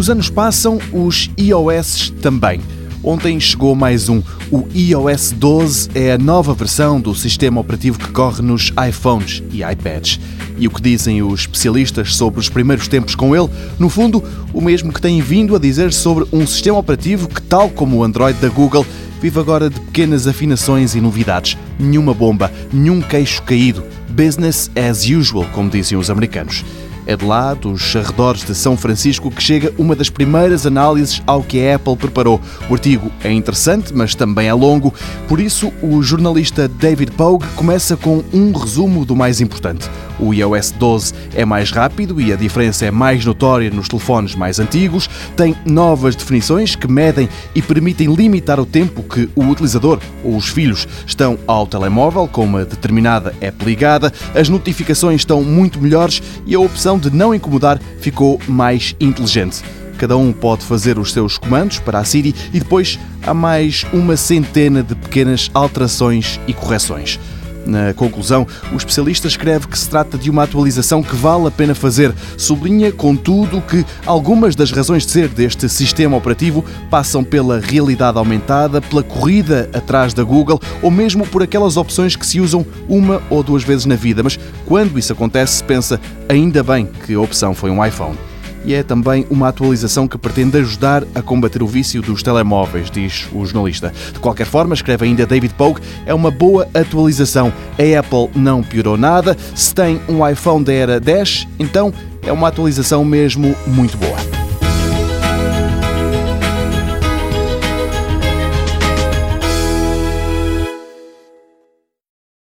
Os anos passam, os iOS também. Ontem chegou mais um. O iOS 12 é a nova versão do sistema operativo que corre nos iPhones e iPads. E o que dizem os especialistas sobre os primeiros tempos com ele? No fundo, o mesmo que têm vindo a dizer sobre um sistema operativo que, tal como o Android da Google, vive agora de pequenas afinações e novidades. Nenhuma bomba, nenhum queixo caído. Business as usual, como dizem os americanos. É de lá, dos arredores de São Francisco, que chega uma das primeiras análises ao que a Apple preparou. O artigo é interessante, mas também é longo, por isso o jornalista David Pogue começa com um resumo do mais importante. O iOS 12 é mais rápido e a diferença é mais notória nos telefones mais antigos, tem novas definições que medem e permitem limitar o tempo que o utilizador ou os filhos estão ao telemóvel com uma determinada app ligada, as notificações estão muito melhores e a opção de não incomodar ficou mais inteligente. Cada um pode fazer os seus comandos para a Siri e depois há mais uma centena de pequenas alterações e correções. Na conclusão, o especialista escreve que se trata de uma atualização que vale a pena fazer. Sublinha, contudo, que algumas das razões de ser deste sistema operativo passam pela realidade aumentada, pela corrida atrás da Google ou mesmo por aquelas opções que se usam uma ou duas vezes na vida. Mas quando isso acontece, se pensa ainda bem que a opção foi um iPhone e é também uma atualização que pretende ajudar a combater o vício dos telemóveis, diz o jornalista. De qualquer forma, escreve ainda David Pogue, é uma boa atualização. A Apple não piorou nada. Se tem um iPhone da era 10, então é uma atualização mesmo muito boa.